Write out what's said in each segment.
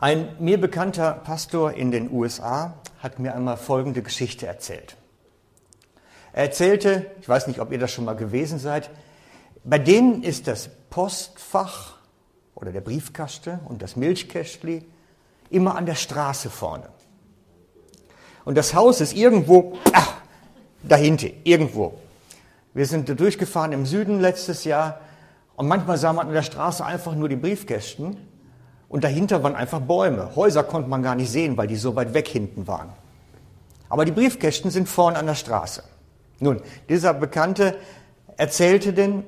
Ein mir bekannter Pastor in den USA hat mir einmal folgende Geschichte erzählt. Er erzählte, ich weiß nicht, ob ihr das schon mal gewesen seid, bei denen ist das Postfach oder der Briefkasten und das Milchkästli immer an der Straße vorne. Und das Haus ist irgendwo, ach, dahinter, irgendwo. Wir sind durchgefahren im Süden letztes Jahr und manchmal sah man an der Straße einfach nur die Briefkästen und dahinter waren einfach Bäume. Häuser konnte man gar nicht sehen, weil die so weit weg hinten waren. Aber die Briefkästen sind vorne an der Straße. Nun, dieser Bekannte erzählte denn,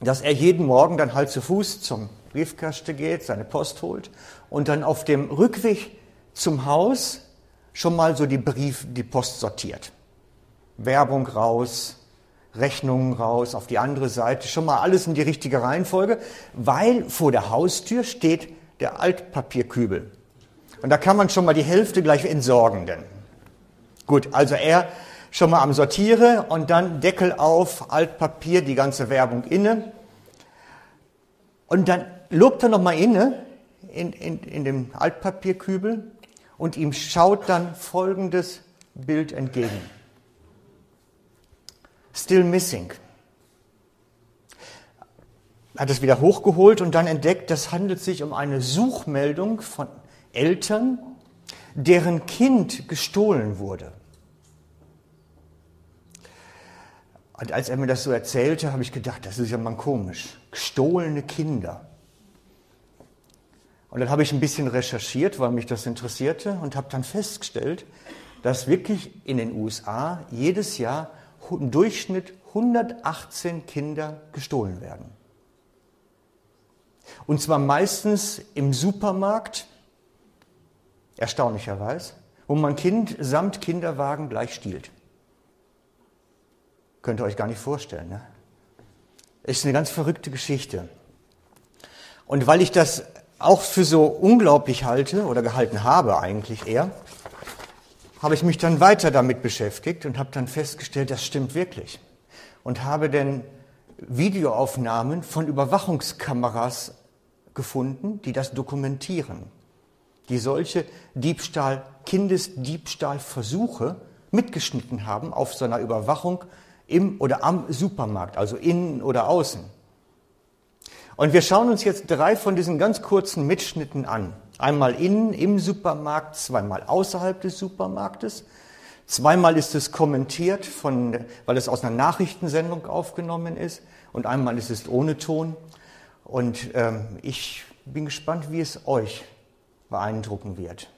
dass er jeden Morgen dann halt zu Fuß zum Briefkasten geht, seine Post holt und dann auf dem Rückweg zum Haus schon mal so die Brief, die Post sortiert. Werbung raus, Rechnungen raus, auf die andere Seite, schon mal alles in die richtige Reihenfolge, weil vor der Haustür steht der Altpapierkübel. Und da kann man schon mal die Hälfte gleich entsorgen. Denn. Gut, also er schon mal am Sortiere und dann Deckel auf, Altpapier, die ganze Werbung inne. Und dann lobt er nochmal inne in, in, in dem Altpapierkübel und ihm schaut dann folgendes Bild entgegen. Still missing. Hat es wieder hochgeholt und dann entdeckt, das handelt sich um eine Suchmeldung von Eltern, deren Kind gestohlen wurde. Und als er mir das so erzählte, habe ich gedacht, das ist ja mal komisch. Gestohlene Kinder. Und dann habe ich ein bisschen recherchiert, weil mich das interessierte und habe dann festgestellt, dass wirklich in den USA jedes Jahr im Durchschnitt 118 Kinder gestohlen werden. Und zwar meistens im Supermarkt, erstaunlicherweise, wo man Kind samt Kinderwagen gleich stiehlt. Könnt ihr euch gar nicht vorstellen. Ne? Ist eine ganz verrückte Geschichte. Und weil ich das auch für so unglaublich halte oder gehalten habe eigentlich eher, habe ich mich dann weiter damit beschäftigt und habe dann festgestellt, das stimmt wirklich. Und habe dann Videoaufnahmen von Überwachungskameras gefunden, die das dokumentieren, die solche Diebstahl, Kindesdiebstahlversuche mitgeschnitten haben auf so einer Überwachung im oder am Supermarkt, also innen oder außen. Und wir schauen uns jetzt drei von diesen ganz kurzen Mitschnitten an. Einmal innen im Supermarkt, zweimal außerhalb des Supermarktes. Zweimal ist es kommentiert, von, weil es aus einer Nachrichtensendung aufgenommen ist. Und einmal ist es ohne Ton. Und ähm, ich bin gespannt, wie es euch beeindrucken wird.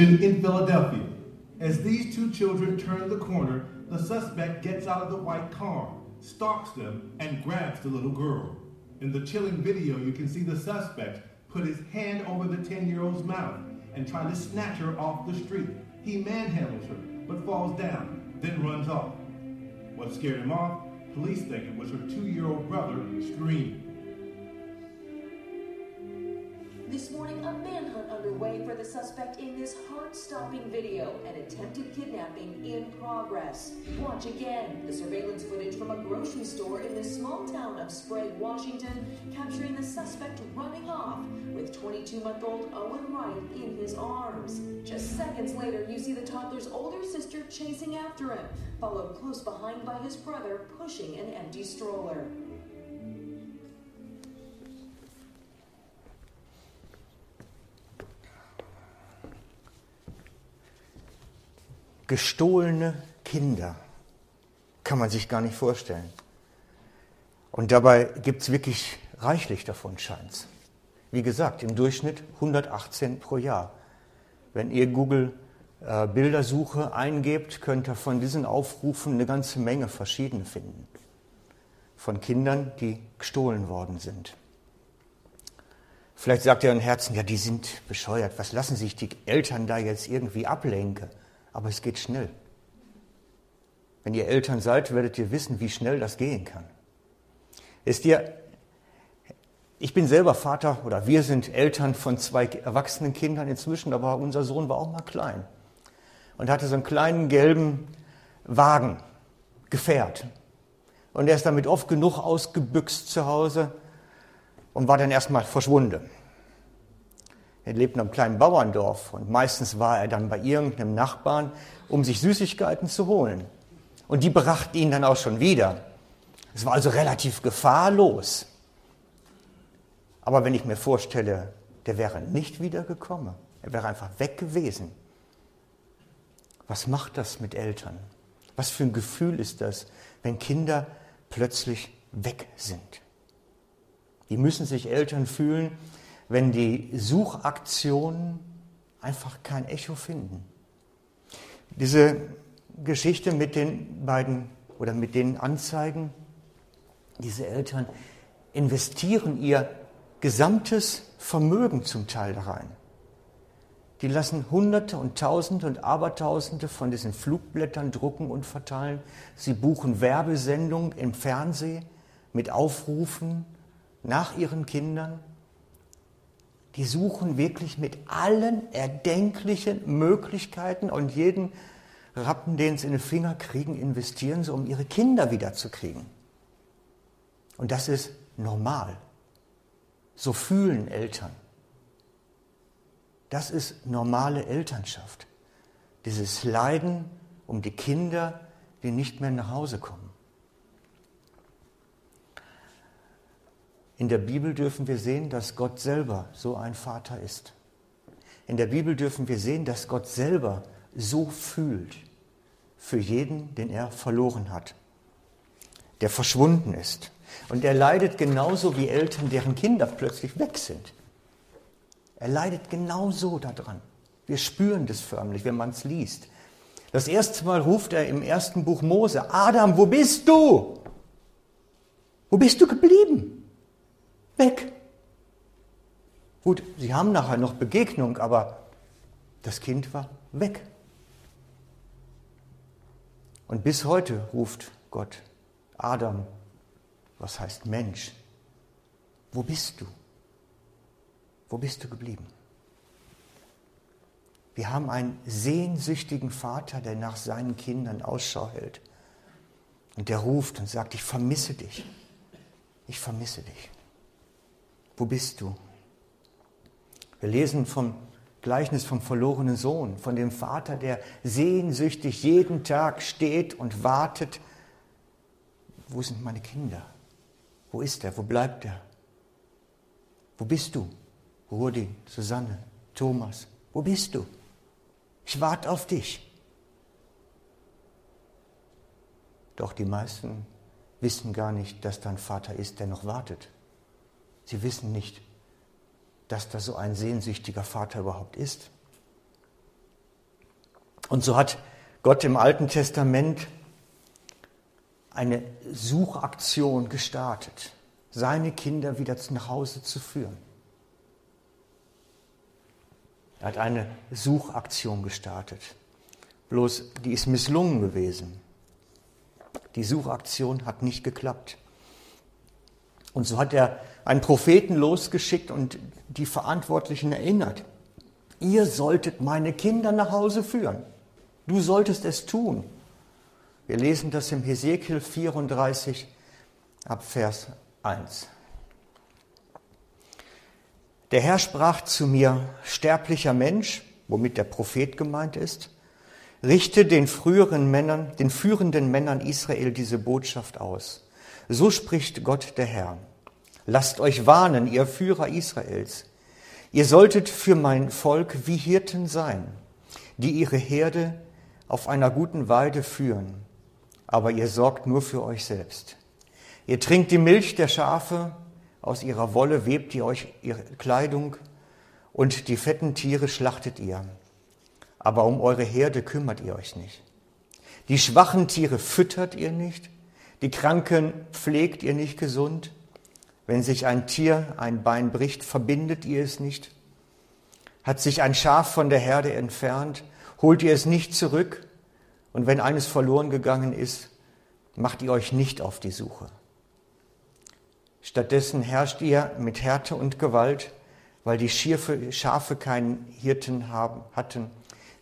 In Philadelphia. As these two children turn the corner, the suspect gets out of the white car, stalks them, and grabs the little girl. In the chilling video, you can see the suspect put his hand over the 10 year old's mouth and try to snatch her off the street. He manhandles her, but falls down, then runs off. What scared him off? Police think it was her two year old brother screaming. This morning, underway for the suspect in this heart-stopping video, an attempted kidnapping in progress. Watch again the surveillance footage from a grocery store in the small town of Sprague, Washington, capturing the suspect running off with 22-month-old Owen Wright in his arms. Just seconds later, you see the toddler's older sister chasing after him, followed close behind by his brother pushing an empty stroller. Gestohlene Kinder. Kann man sich gar nicht vorstellen. Und dabei gibt es wirklich reichlich davon, scheint's. Wie gesagt, im Durchschnitt 118 pro Jahr. Wenn ihr Google äh, Bildersuche eingebt, könnt ihr von diesen Aufrufen eine ganze Menge verschiedene finden. Von Kindern, die gestohlen worden sind. Vielleicht sagt ihr im Herzen, ja, die sind bescheuert. Was lassen sich die Eltern da jetzt irgendwie ablenken? Aber es geht schnell. Wenn ihr Eltern seid, werdet ihr wissen, wie schnell das gehen kann. Ist dir, ich bin selber Vater oder wir sind Eltern von zwei erwachsenen Kindern inzwischen, aber unser Sohn war auch mal klein und hatte so einen kleinen gelben Wagen, Gefährt. Und er ist damit oft genug ausgebüxt zu Hause und war dann erstmal verschwunden. Er lebt in einem kleinen Bauerndorf und meistens war er dann bei irgendeinem Nachbarn, um sich Süßigkeiten zu holen. Und die brachten ihn dann auch schon wieder. Es war also relativ gefahrlos. Aber wenn ich mir vorstelle, der wäre nicht wiedergekommen, er wäre einfach weg gewesen, was macht das mit Eltern? Was für ein Gefühl ist das, wenn Kinder plötzlich weg sind? Wie müssen sich Eltern fühlen, wenn die Suchaktionen einfach kein Echo finden? Diese Geschichte mit den beiden oder mit den Anzeigen, diese Eltern investieren ihr gesamtes Vermögen zum Teil da rein. Die lassen Hunderte und Tausende und Abertausende von diesen Flugblättern drucken und verteilen. Sie buchen Werbesendungen im Fernsehen mit Aufrufen nach ihren Kindern. Die suchen wirklich mit allen erdenklichen Möglichkeiten und jeden Rappen, den sie in den Finger kriegen, investieren sie, um ihre Kinder wiederzukriegen. Und das ist normal. So fühlen Eltern. Das ist normale Elternschaft. Dieses Leiden um die Kinder, die nicht mehr nach Hause kommen. In der Bibel dürfen wir sehen, dass Gott selber so ein Vater ist. In der Bibel dürfen wir sehen, dass Gott selber so fühlt für jeden, den er verloren hat, der verschwunden ist. Und er leidet genauso wie Eltern, deren Kinder plötzlich weg sind. Er leidet genauso daran. Wir spüren das förmlich, wenn man es liest. Das erste Mal ruft er im ersten Buch Mose, Adam, wo bist du? Wo bist du geblieben? Weg. Gut, sie haben nachher noch Begegnung, aber das Kind war weg. Und bis heute ruft Gott, Adam, was heißt Mensch? Wo bist du? Wo bist du geblieben? Wir haben einen sehnsüchtigen Vater, der nach seinen Kindern Ausschau hält. Und der ruft und sagt, ich vermisse dich. Ich vermisse dich. Wo bist du? Wir lesen vom Gleichnis vom verlorenen Sohn, von dem Vater, der sehnsüchtig jeden Tag steht und wartet. Wo sind meine Kinder? Wo ist er? Wo bleibt er? Wo bist du? Rudi, Susanne, Thomas, wo bist du? Ich warte auf dich. Doch die meisten wissen gar nicht, dass da ein Vater ist, der noch wartet. Sie wissen nicht, dass da so ein sehnsüchtiger Vater überhaupt ist. Und so hat Gott im Alten Testament eine Suchaktion gestartet, seine Kinder wieder nach Hause zu führen. Er hat eine Suchaktion gestartet. Bloß die ist misslungen gewesen. Die Suchaktion hat nicht geklappt. Und so hat er einen Propheten losgeschickt und die Verantwortlichen erinnert. Ihr solltet meine Kinder nach Hause führen. Du solltest es tun. Wir lesen das im Hesekiel 34 ab Vers 1. Der Herr sprach zu mir, sterblicher Mensch, womit der Prophet gemeint ist, richte den früheren Männern, den führenden Männern Israel diese Botschaft aus. So spricht Gott der Herr. Lasst euch warnen, ihr Führer Israels. Ihr solltet für mein Volk wie Hirten sein, die ihre Herde auf einer guten Weide führen. Aber ihr sorgt nur für euch selbst. Ihr trinkt die Milch der Schafe aus ihrer Wolle webt ihr euch ihre Kleidung und die fetten Tiere schlachtet ihr. aber um eure Herde kümmert ihr euch nicht. Die schwachen Tiere füttert ihr nicht, die Kranken pflegt ihr nicht gesund. Wenn sich ein Tier ein Bein bricht, verbindet ihr es nicht. Hat sich ein Schaf von der Herde entfernt, holt ihr es nicht zurück. Und wenn eines verloren gegangen ist, macht ihr euch nicht auf die Suche. Stattdessen herrscht ihr mit Härte und Gewalt, weil die Schafe keinen Hirten haben, hatten,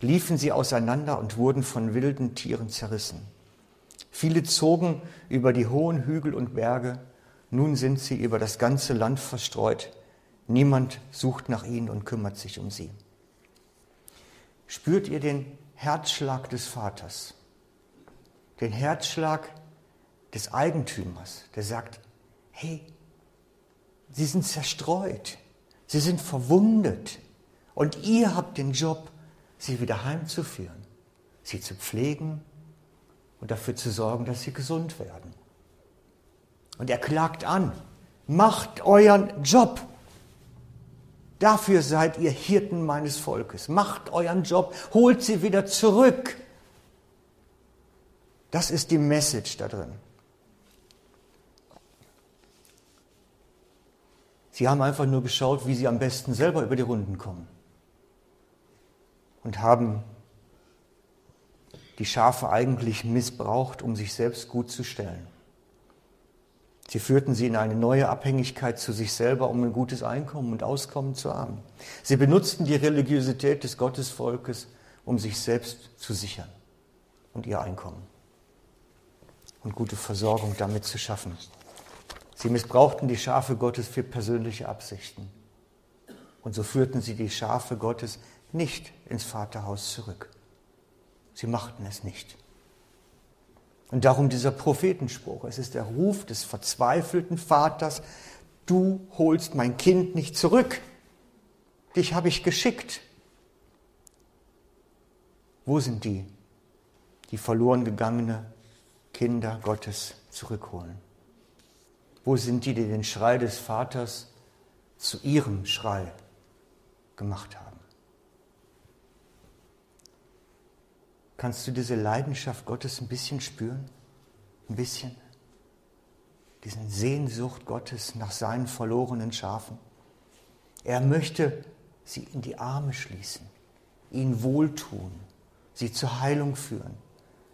liefen sie auseinander und wurden von wilden Tieren zerrissen. Viele zogen über die hohen Hügel und Berge, nun sind sie über das ganze Land verstreut. Niemand sucht nach ihnen und kümmert sich um sie. Spürt ihr den Herzschlag des Vaters, den Herzschlag des Eigentümers, der sagt, hey, sie sind zerstreut, sie sind verwundet und ihr habt den Job, sie wieder heimzuführen, sie zu pflegen und dafür zu sorgen, dass sie gesund werden. Und er klagt an, macht euren Job. Dafür seid ihr Hirten meines Volkes. Macht euren Job, holt sie wieder zurück. Das ist die Message da drin. Sie haben einfach nur geschaut, wie sie am besten selber über die Runden kommen. Und haben die Schafe eigentlich missbraucht, um sich selbst gut zu stellen. Sie führten sie in eine neue Abhängigkeit zu sich selber, um ein gutes Einkommen und Auskommen zu haben. Sie benutzten die Religiosität des Gottesvolkes, um sich selbst zu sichern und ihr Einkommen und gute Versorgung damit zu schaffen. Sie missbrauchten die Schafe Gottes für persönliche Absichten. Und so führten sie die Schafe Gottes nicht ins Vaterhaus zurück. Sie machten es nicht. Und darum dieser Prophetenspruch. Es ist der Ruf des verzweifelten Vaters, du holst mein Kind nicht zurück. Dich habe ich geschickt. Wo sind die, die verloren gegangene Kinder Gottes zurückholen? Wo sind die, die den Schrei des Vaters zu ihrem Schrei gemacht haben? Kannst du diese Leidenschaft Gottes ein bisschen spüren? Ein bisschen? Diesen Sehnsucht Gottes nach seinen verlorenen Schafen? Er möchte sie in die Arme schließen, ihnen wohltun, sie zur Heilung führen,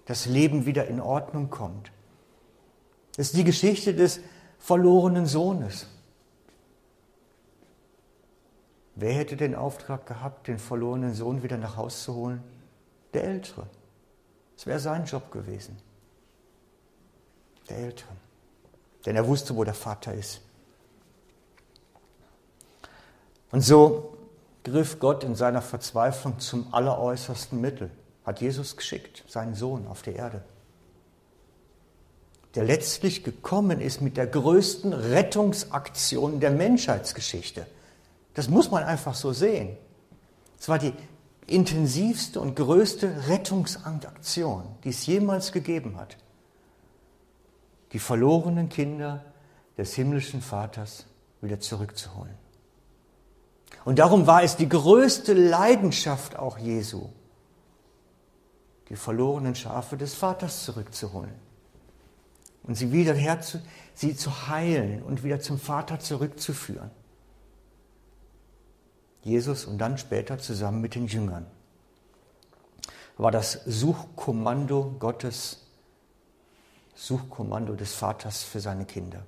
das Leben wieder in Ordnung kommt. Das ist die Geschichte des verlorenen Sohnes. Wer hätte den Auftrag gehabt, den verlorenen Sohn wieder nach Hause zu holen? Der Ältere. Es wäre sein Job gewesen. Der Ältere. Denn er wusste, wo der Vater ist. Und so griff Gott in seiner Verzweiflung zum alleräußersten Mittel, hat Jesus geschickt, seinen Sohn auf die Erde der letztlich gekommen ist mit der größten Rettungsaktion der Menschheitsgeschichte. Das muss man einfach so sehen. Es war die intensivste und größte Rettungsaktion, die es jemals gegeben hat. Die verlorenen Kinder des himmlischen Vaters wieder zurückzuholen. Und darum war es die größte Leidenschaft auch Jesu, die verlorenen Schafe des Vaters zurückzuholen und sie wieder herzu, sie zu heilen und wieder zum Vater zurückzuführen. Jesus und dann später zusammen mit den Jüngern war das Suchkommando Gottes, Suchkommando des Vaters für seine Kinder.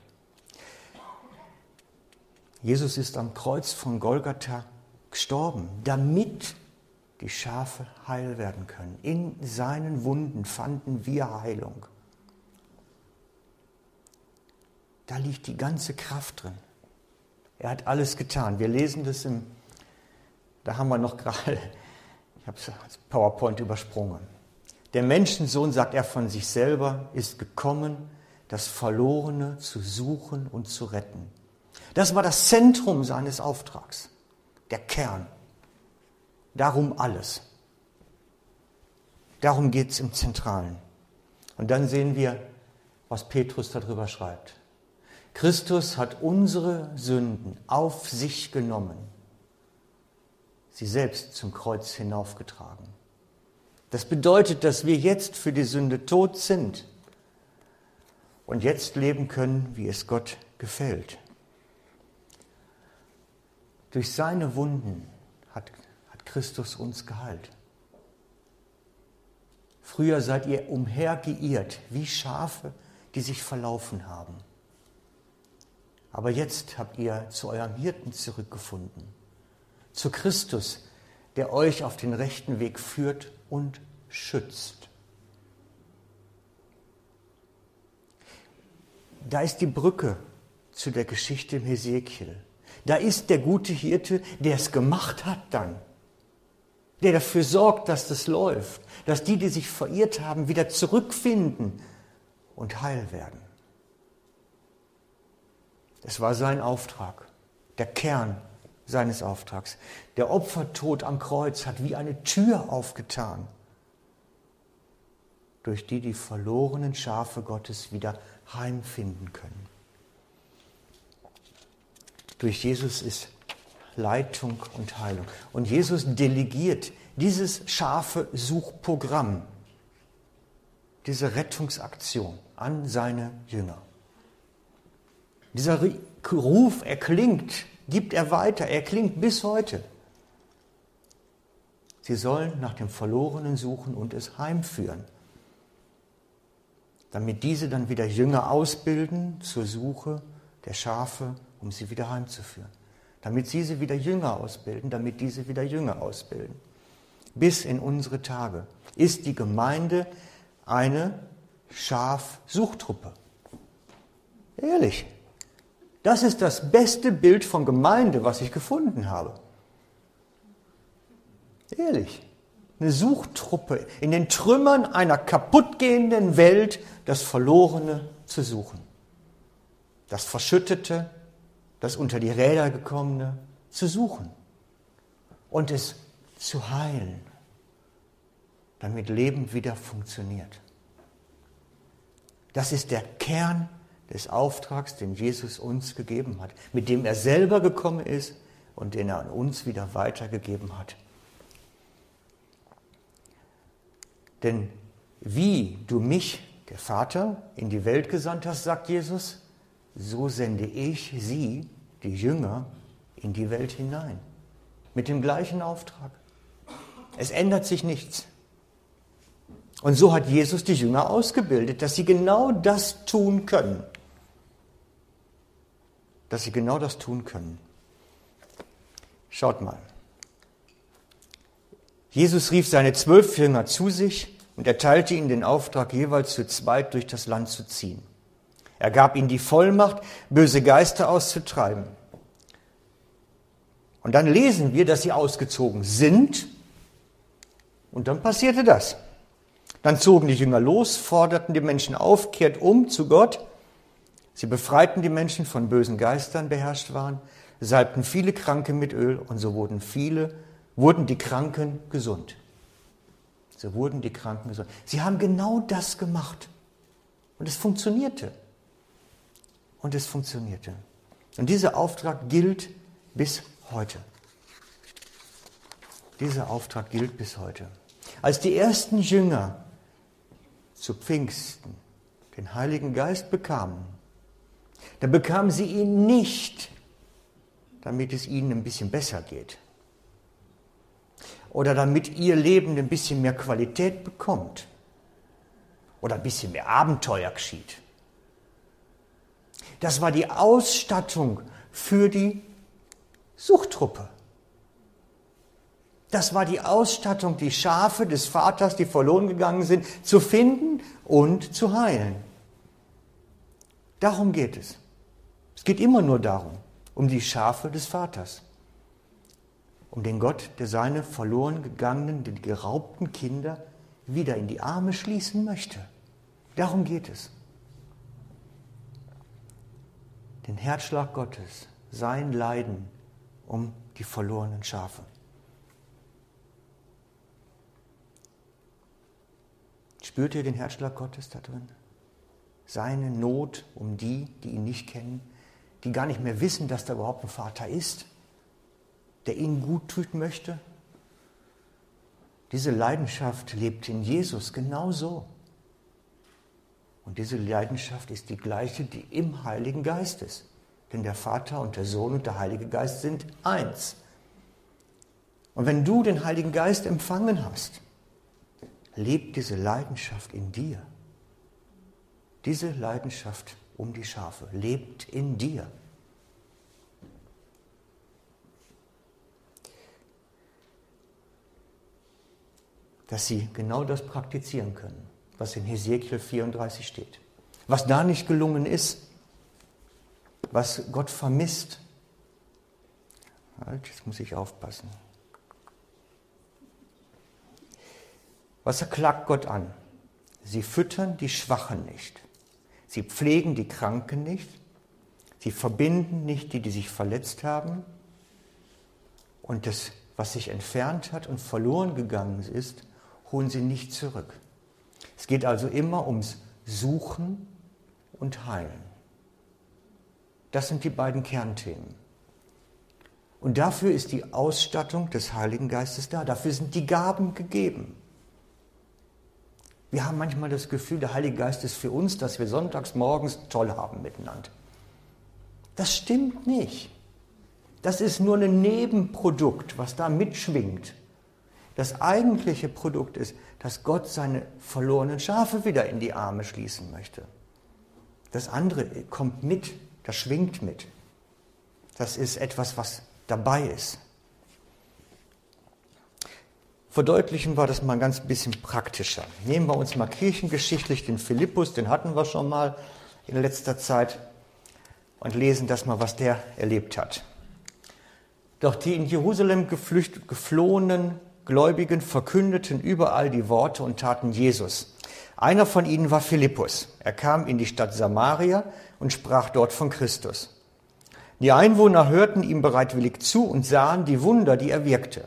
Jesus ist am Kreuz von Golgatha gestorben, damit die Schafe heil werden können. In seinen Wunden fanden wir Heilung. Da liegt die ganze Kraft drin. Er hat alles getan. Wir lesen das im, da haben wir noch gerade, ich habe es PowerPoint übersprungen. Der Menschensohn, sagt er von sich selber, ist gekommen, das Verlorene zu suchen und zu retten. Das war das Zentrum seines Auftrags, der Kern. Darum alles. Darum geht es im Zentralen. Und dann sehen wir, was Petrus darüber schreibt. Christus hat unsere Sünden auf sich genommen, sie selbst zum Kreuz hinaufgetragen. Das bedeutet, dass wir jetzt für die Sünde tot sind und jetzt leben können, wie es Gott gefällt. Durch seine Wunden hat, hat Christus uns geheilt. Früher seid ihr umhergeirrt wie Schafe, die sich verlaufen haben. Aber jetzt habt ihr zu eurem Hirten zurückgefunden, zu Christus, der euch auf den rechten Weg führt und schützt. Da ist die Brücke zu der Geschichte im Hesekiel. Da ist der gute Hirte, der es gemacht hat dann, der dafür sorgt, dass das läuft, dass die, die sich verirrt haben, wieder zurückfinden und heil werden. Es war sein Auftrag, der Kern seines Auftrags. Der Opfertod am Kreuz hat wie eine Tür aufgetan, durch die die verlorenen Schafe Gottes wieder heimfinden können. Durch Jesus ist Leitung und Heilung. Und Jesus delegiert dieses scharfe Suchprogramm, diese Rettungsaktion an seine Jünger. Dieser Ruf erklingt, gibt er weiter, er klingt bis heute. Sie sollen nach dem Verlorenen suchen und es heimführen, damit diese dann wieder Jünger ausbilden zur Suche der Schafe, um sie wieder heimzuführen. Damit sie sie wieder Jünger ausbilden, damit diese wieder Jünger ausbilden. Bis in unsere Tage ist die Gemeinde eine Schafsuchtruppe. Ehrlich. Das ist das beste Bild von Gemeinde, was ich gefunden habe. Ehrlich. Eine Suchtruppe in den Trümmern einer kaputtgehenden Welt das Verlorene zu suchen. Das Verschüttete, das unter die Räder gekommene zu suchen und es zu heilen, damit Leben wieder funktioniert. Das ist der Kern des Auftrags, den Jesus uns gegeben hat, mit dem er selber gekommen ist und den er an uns wieder weitergegeben hat. Denn wie du mich, der Vater, in die Welt gesandt hast, sagt Jesus, so sende ich sie, die Jünger, in die Welt hinein. Mit dem gleichen Auftrag. Es ändert sich nichts. Und so hat Jesus die Jünger ausgebildet, dass sie genau das tun können dass sie genau das tun können. Schaut mal. Jesus rief seine zwölf Jünger zu sich und erteilte ihnen den Auftrag, jeweils zu zweit durch das Land zu ziehen. Er gab ihnen die Vollmacht, böse Geister auszutreiben. Und dann lesen wir, dass sie ausgezogen sind. Und dann passierte das. Dann zogen die Jünger los, forderten die Menschen auf, kehrt um zu Gott Sie befreiten die Menschen von bösen Geistern beherrscht waren, salbten viele Kranke mit Öl und so wurden viele, wurden die Kranken gesund. So wurden die Kranken gesund. Sie haben genau das gemacht. Und es funktionierte. Und es funktionierte. Und dieser Auftrag gilt bis heute. Dieser Auftrag gilt bis heute. Als die ersten Jünger zu Pfingsten den Heiligen Geist bekamen, dann bekamen sie ihn nicht, damit es ihnen ein bisschen besser geht. Oder damit ihr Leben ein bisschen mehr Qualität bekommt. Oder ein bisschen mehr Abenteuer geschieht. Das war die Ausstattung für die Suchtruppe. Das war die Ausstattung, die Schafe des Vaters, die verloren gegangen sind, zu finden und zu heilen. Darum geht es. Es geht immer nur darum, um die Schafe des Vaters, um den Gott, der seine verloren gegangenen, die geraubten Kinder wieder in die Arme schließen möchte. Darum geht es. Den Herzschlag Gottes, sein Leiden um die verlorenen Schafe. Spürt ihr den Herzschlag Gottes da drin? Seine Not um die, die ihn nicht kennen, die gar nicht mehr wissen, dass da überhaupt ein Vater ist, der ihnen gut tun möchte. Diese Leidenschaft lebt in Jesus genauso. Und diese Leidenschaft ist die gleiche, die im Heiligen Geist ist. Denn der Vater und der Sohn und der Heilige Geist sind eins. Und wenn du den Heiligen Geist empfangen hast, lebt diese Leidenschaft in dir. Diese Leidenschaft um die Schafe lebt in dir. Dass sie genau das praktizieren können, was in Hesekiel 34 steht. Was da nicht gelungen ist, was Gott vermisst. Halt, jetzt muss ich aufpassen. Was klagt Gott an? Sie füttern die Schwachen nicht. Sie pflegen die Kranken nicht. Sie verbinden nicht die, die sich verletzt haben. Und das, was sich entfernt hat und verloren gegangen ist, holen sie nicht zurück. Es geht also immer ums Suchen und Heilen. Das sind die beiden Kernthemen. Und dafür ist die Ausstattung des Heiligen Geistes da. Dafür sind die Gaben gegeben. Wir haben manchmal das Gefühl, der Heilige Geist ist für uns, dass wir sonntags morgens toll haben miteinander. Das stimmt nicht. Das ist nur ein Nebenprodukt, was da mitschwingt. Das eigentliche Produkt ist, dass Gott seine verlorenen Schafe wieder in die Arme schließen möchte. Das andere kommt mit, das schwingt mit. Das ist etwas, was dabei ist. Verdeutlichen wir das mal ein ganz bisschen praktischer. Nehmen wir uns mal kirchengeschichtlich den Philippus, den hatten wir schon mal in letzter Zeit, und lesen das mal, was der erlebt hat. Doch die in Jerusalem geflücht, geflohenen Gläubigen verkündeten überall die Worte und taten Jesus. Einer von ihnen war Philippus. Er kam in die Stadt Samaria und sprach dort von Christus. Die Einwohner hörten ihm bereitwillig zu und sahen die Wunder, die er wirkte.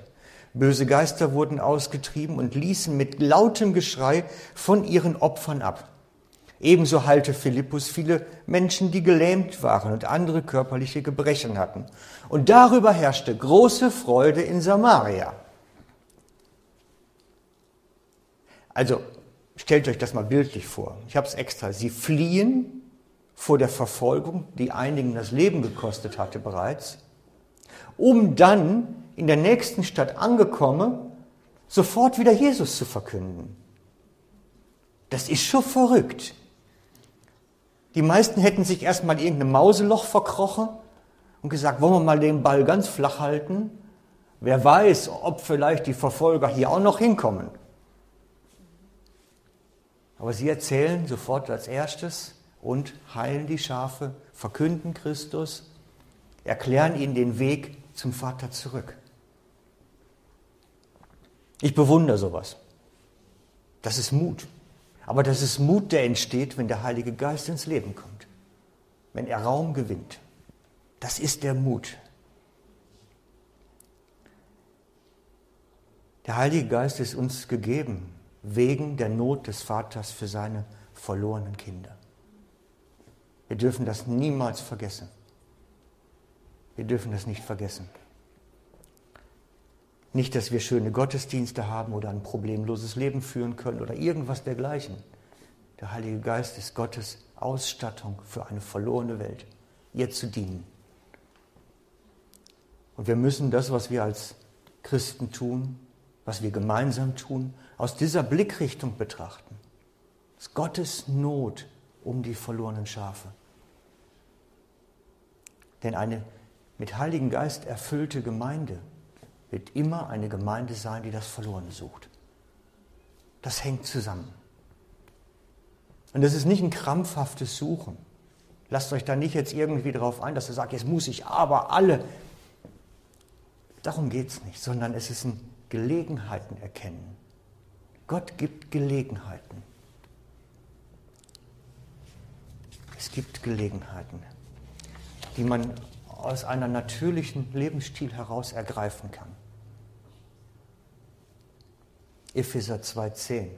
Böse Geister wurden ausgetrieben und ließen mit lautem Geschrei von ihren Opfern ab. Ebenso heilte Philippus viele Menschen, die gelähmt waren und andere körperliche Gebrechen hatten. Und darüber herrschte große Freude in Samaria. Also stellt euch das mal bildlich vor. Ich habe es extra. Sie fliehen vor der Verfolgung, die einigen das Leben gekostet hatte bereits, um dann in der nächsten Stadt angekommen, sofort wieder Jesus zu verkünden. Das ist schon verrückt. Die meisten hätten sich erstmal in irgendein Mauseloch verkrochen und gesagt, wollen wir mal den Ball ganz flach halten? Wer weiß, ob vielleicht die Verfolger hier auch noch hinkommen. Aber sie erzählen sofort als erstes, und heilen die Schafe, verkünden Christus, erklären ihnen den Weg zum Vater zurück. Ich bewundere sowas. Das ist Mut. Aber das ist Mut, der entsteht, wenn der Heilige Geist ins Leben kommt. Wenn er Raum gewinnt. Das ist der Mut. Der Heilige Geist ist uns gegeben wegen der Not des Vaters für seine verlorenen Kinder. Wir dürfen das niemals vergessen. Wir dürfen das nicht vergessen. Nicht, dass wir schöne Gottesdienste haben oder ein problemloses Leben führen können oder irgendwas dergleichen. Der Heilige Geist ist Gottes Ausstattung für eine verlorene Welt, ihr zu dienen. Und wir müssen das, was wir als Christen tun, was wir gemeinsam tun, aus dieser Blickrichtung betrachten. Es ist Gottes Not um die verlorenen Schafe. Denn eine mit Heiligen Geist erfüllte Gemeinde wird immer eine Gemeinde sein, die das Verlorene sucht. Das hängt zusammen. Und das ist nicht ein krampfhaftes Suchen. Lasst euch da nicht jetzt irgendwie drauf ein, dass ihr sagt, jetzt muss ich aber alle. Darum geht es nicht, sondern es ist ein Gelegenheiten erkennen. Gott gibt Gelegenheiten. Es gibt Gelegenheiten die man aus einem natürlichen Lebensstil heraus ergreifen kann. Epheser 2,10.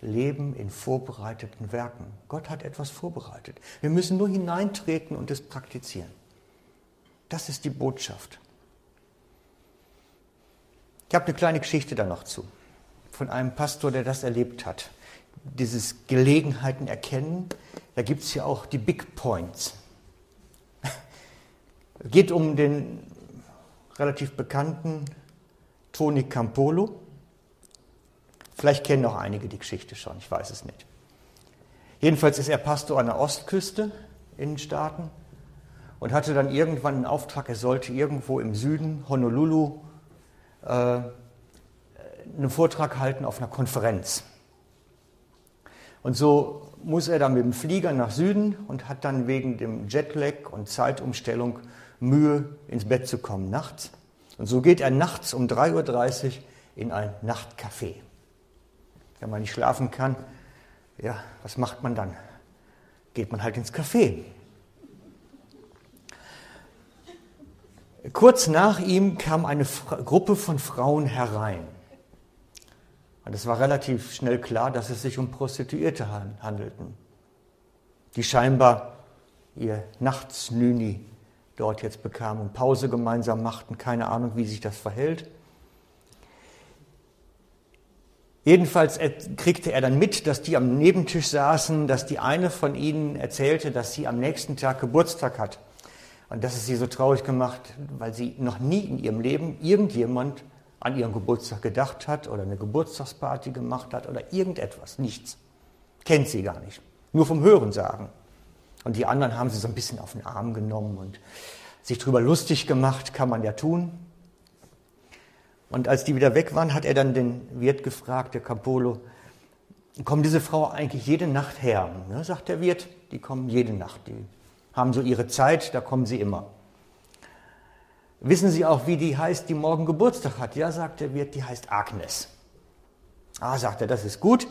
Leben in vorbereiteten Werken. Gott hat etwas vorbereitet. Wir müssen nur hineintreten und es praktizieren. Das ist die Botschaft. Ich habe eine kleine Geschichte da noch zu. von einem Pastor, der das erlebt hat. Dieses Gelegenheiten erkennen, da gibt es ja auch die Big Points. Es geht um den relativ bekannten Tony Campolo. Vielleicht kennen noch einige die Geschichte schon, ich weiß es nicht. Jedenfalls ist er Pastor an der Ostküste in den Staaten und hatte dann irgendwann einen Auftrag, er sollte irgendwo im Süden, Honolulu, äh, einen Vortrag halten auf einer Konferenz. Und so muss er dann mit dem Flieger nach Süden und hat dann wegen dem Jetlag und Zeitumstellung Mühe, ins Bett zu kommen nachts. Und so geht er nachts um 3.30 Uhr in ein Nachtcafé. Wenn man nicht schlafen kann, ja, was macht man dann? Geht man halt ins Café. Kurz nach ihm kam eine Gruppe von Frauen herein. Und es war relativ schnell klar, dass es sich um Prostituierte handelten, die scheinbar ihr Nachtsnüni dort jetzt bekamen und Pause gemeinsam machten. Keine Ahnung, wie sich das verhält. Jedenfalls kriegte er dann mit, dass die am Nebentisch saßen, dass die eine von ihnen erzählte, dass sie am nächsten Tag Geburtstag hat. Und das ist sie so traurig gemacht, weil sie noch nie in ihrem Leben irgendjemand an ihren Geburtstag gedacht hat oder eine Geburtstagsparty gemacht hat oder irgendetwas. Nichts. Kennt sie gar nicht. Nur vom Hören sagen. Und die anderen haben sie so ein bisschen auf den Arm genommen und sich darüber lustig gemacht, kann man ja tun. Und als die wieder weg waren, hat er dann den Wirt gefragt, der Campolo, kommt diese Frau eigentlich jede Nacht her? Ne, sagt der Wirt, die kommen jede Nacht, die haben so ihre Zeit, da kommen sie immer. Wissen Sie auch, wie die heißt, die morgen Geburtstag hat? Ja, sagt der Wirt, die heißt Agnes. Ah, sagt er, das ist gut,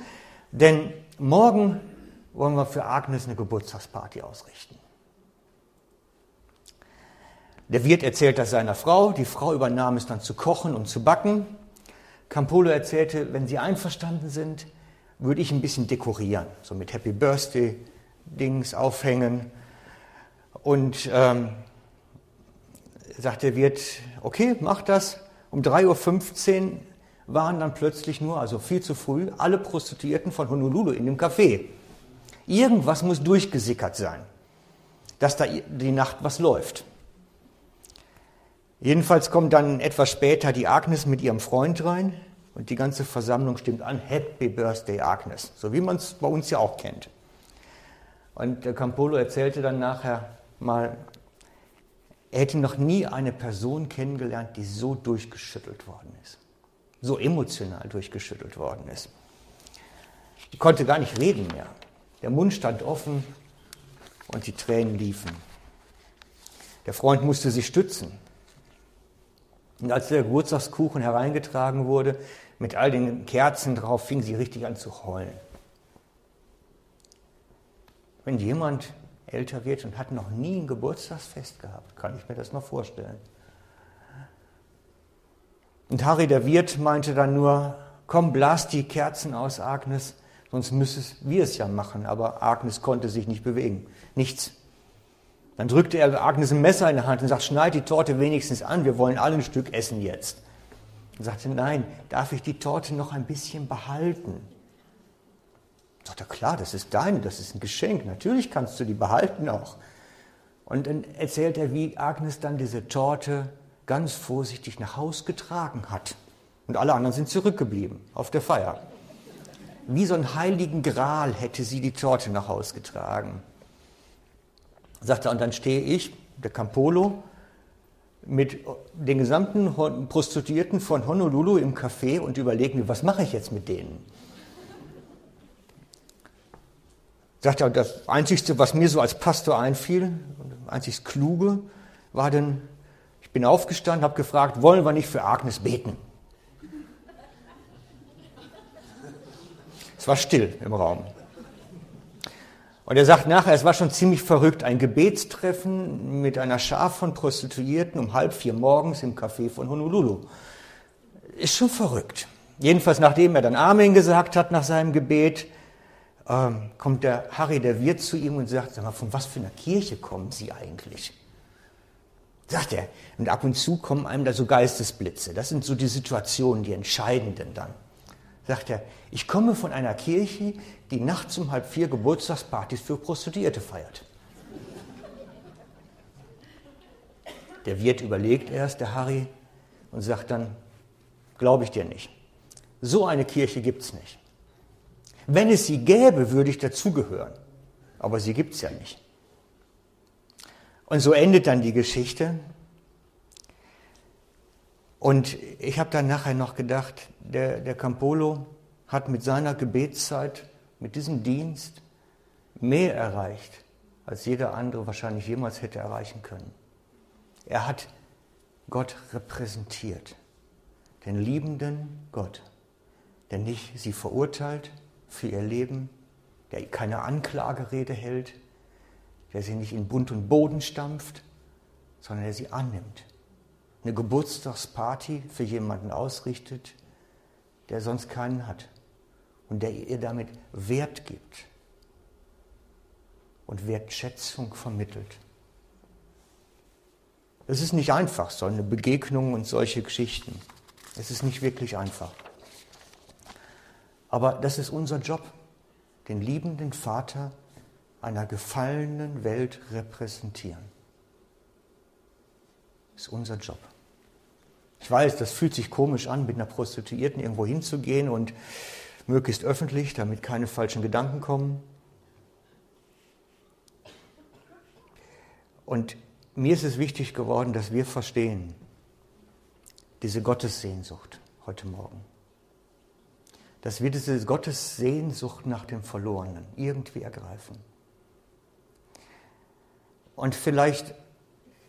denn morgen wollen wir für Agnes eine Geburtstagsparty ausrichten. Der Wirt erzählt das seiner Frau, die Frau übernahm es dann zu kochen und zu backen. Campolo erzählte, wenn Sie einverstanden sind, würde ich ein bisschen dekorieren, so mit Happy Birthday Dings aufhängen. Und ähm, sagt der Wirt, okay, mach das. Um 3.15 Uhr waren dann plötzlich nur, also viel zu früh, alle Prostituierten von Honolulu in dem Café. Irgendwas muss durchgesickert sein, dass da die Nacht was läuft. Jedenfalls kommt dann etwas später die Agnes mit ihrem Freund rein und die ganze Versammlung stimmt an, Happy Birthday Agnes, so wie man es bei uns ja auch kennt. Und der Campolo erzählte dann nachher mal, er hätte noch nie eine Person kennengelernt, die so durchgeschüttelt worden ist, so emotional durchgeschüttelt worden ist. Die konnte gar nicht reden mehr. Der Mund stand offen und die Tränen liefen. Der Freund musste sich stützen. Und als der Geburtstagskuchen hereingetragen wurde, mit all den Kerzen drauf, fing sie richtig an zu heulen. Wenn jemand älter wird und hat noch nie ein Geburtstagsfest gehabt, kann ich mir das noch vorstellen. Und Harry der Wirt meinte dann nur, komm, blas die Kerzen aus, Agnes, sonst müssten wir es ja machen. Aber Agnes konnte sich nicht bewegen. Nichts. Dann drückte er Agnes ein Messer in die Hand und sagt, schneid die Torte wenigstens an, wir wollen alle ein Stück essen jetzt. Und sagte, nein, darf ich die Torte noch ein bisschen behalten? Sagt er, klar, das ist deine, das ist ein Geschenk, natürlich kannst du die behalten auch. Und dann erzählt er, wie Agnes dann diese Torte ganz vorsichtig nach Haus getragen hat. Und alle anderen sind zurückgeblieben auf der Feier. Wie so ein heiligen Gral hätte sie die Torte nach Haus getragen. Sagt er, und dann stehe ich, der Campolo, mit den gesamten Prostituierten von Honolulu im Café und überlege mir, was mache ich jetzt mit denen? Sagt er, das Einzige, was mir so als Pastor einfiel, einzig Kluge, war denn, ich bin aufgestanden, habe gefragt, wollen wir nicht für Agnes beten? Es war still im Raum. Und er sagt nachher, es war schon ziemlich verrückt, ein Gebetstreffen mit einer Schar von Prostituierten um halb vier morgens im Café von Honolulu. Ist schon verrückt. Jedenfalls, nachdem er dann Amen gesagt hat nach seinem Gebet, ähm, kommt der Harry, der Wirt, zu ihm und sagt, sag mal, von was für einer Kirche kommen Sie eigentlich? Sagt er. Und ab und zu kommen einem da so Geistesblitze. Das sind so die Situationen, die entscheidenden dann. Sagt er, ich komme von einer Kirche, die nachts um halb vier Geburtstagspartys für Prostituierte feiert. Der Wirt überlegt erst, der Harry, und sagt dann, glaube ich dir nicht. So eine Kirche gibt es nicht. Wenn es sie gäbe, würde ich dazugehören. Aber sie gibt es ja nicht. Und so endet dann die Geschichte. Und ich habe dann nachher noch gedacht, der, der Campolo hat mit seiner Gebetszeit, mit diesem Dienst mehr erreicht, als jeder andere wahrscheinlich jemals hätte erreichen können. Er hat Gott repräsentiert, den liebenden Gott, der nicht sie verurteilt für ihr Leben, der keine Anklagerede hält, der sie nicht in Bund und Boden stampft, sondern der sie annimmt. Eine Geburtstagsparty für jemanden ausrichtet, der sonst keinen hat und der ihr damit Wert gibt und Wertschätzung vermittelt. Es ist nicht einfach, so eine Begegnung und solche Geschichten. Es ist nicht wirklich einfach. Aber das ist unser Job, den liebenden Vater einer gefallenen Welt repräsentieren. Das ist unser Job. Ich weiß, das fühlt sich komisch an, mit einer Prostituierten irgendwo hinzugehen und möglichst öffentlich, damit keine falschen Gedanken kommen. Und mir ist es wichtig geworden, dass wir verstehen, diese Gottessehnsucht heute Morgen. Dass wir diese Gottessehnsucht nach dem Verlorenen irgendwie ergreifen. Und vielleicht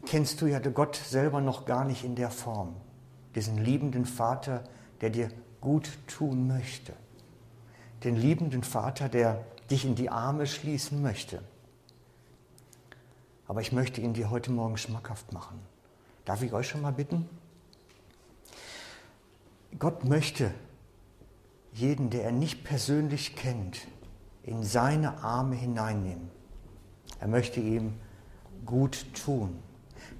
kennst du ja Gott selber noch gar nicht in der Form. Diesen liebenden Vater, der dir gut tun möchte. Den liebenden Vater, der dich in die Arme schließen möchte. Aber ich möchte ihn dir heute Morgen schmackhaft machen. Darf ich euch schon mal bitten? Gott möchte jeden, der er nicht persönlich kennt, in seine Arme hineinnehmen. Er möchte ihm gut tun,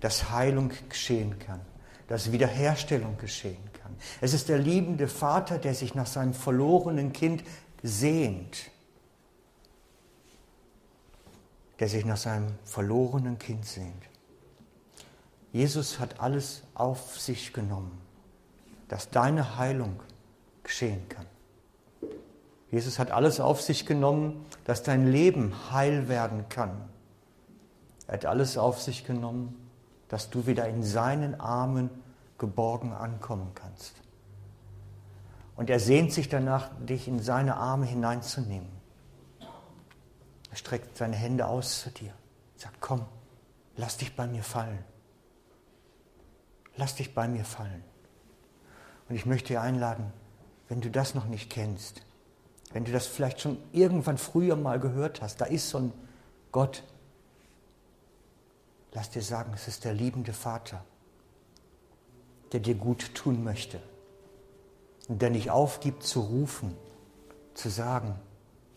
dass Heilung geschehen kann, dass Wiederherstellung geschehen kann. Es ist der liebende Vater, der sich nach seinem verlorenen Kind sehnt der sich nach seinem verlorenen Kind sehnt. Jesus hat alles auf sich genommen, dass deine Heilung geschehen kann. Jesus hat alles auf sich genommen, dass dein Leben heil werden kann. Er hat alles auf sich genommen, dass du wieder in seinen Armen geborgen ankommen kannst. Und er sehnt sich danach, dich in seine Arme hineinzunehmen. Er streckt seine Hände aus zu dir, sagt, komm, lass dich bei mir fallen. Lass dich bei mir fallen. Und ich möchte dir einladen, wenn du das noch nicht kennst, wenn du das vielleicht schon irgendwann früher mal gehört hast, da ist so ein Gott, lass dir sagen, es ist der liebende Vater, der dir gut tun möchte und der nicht aufgibt zu rufen, zu sagen,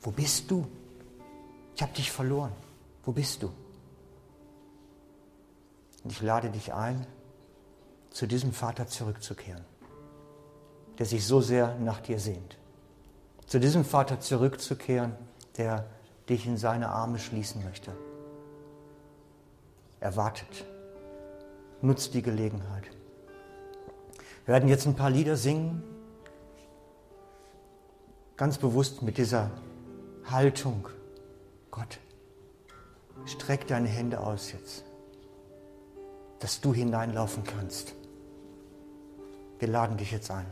wo bist du? Ich habe dich verloren. Wo bist du? Und ich lade dich ein, zu diesem Vater zurückzukehren, der sich so sehr nach dir sehnt. Zu diesem Vater zurückzukehren, der dich in seine Arme schließen möchte. Er wartet. Nutzt die Gelegenheit. Wir werden jetzt ein paar Lieder singen, ganz bewusst mit dieser Haltung Gott, streck deine Hände aus jetzt, dass du hineinlaufen kannst. Wir laden dich jetzt ein.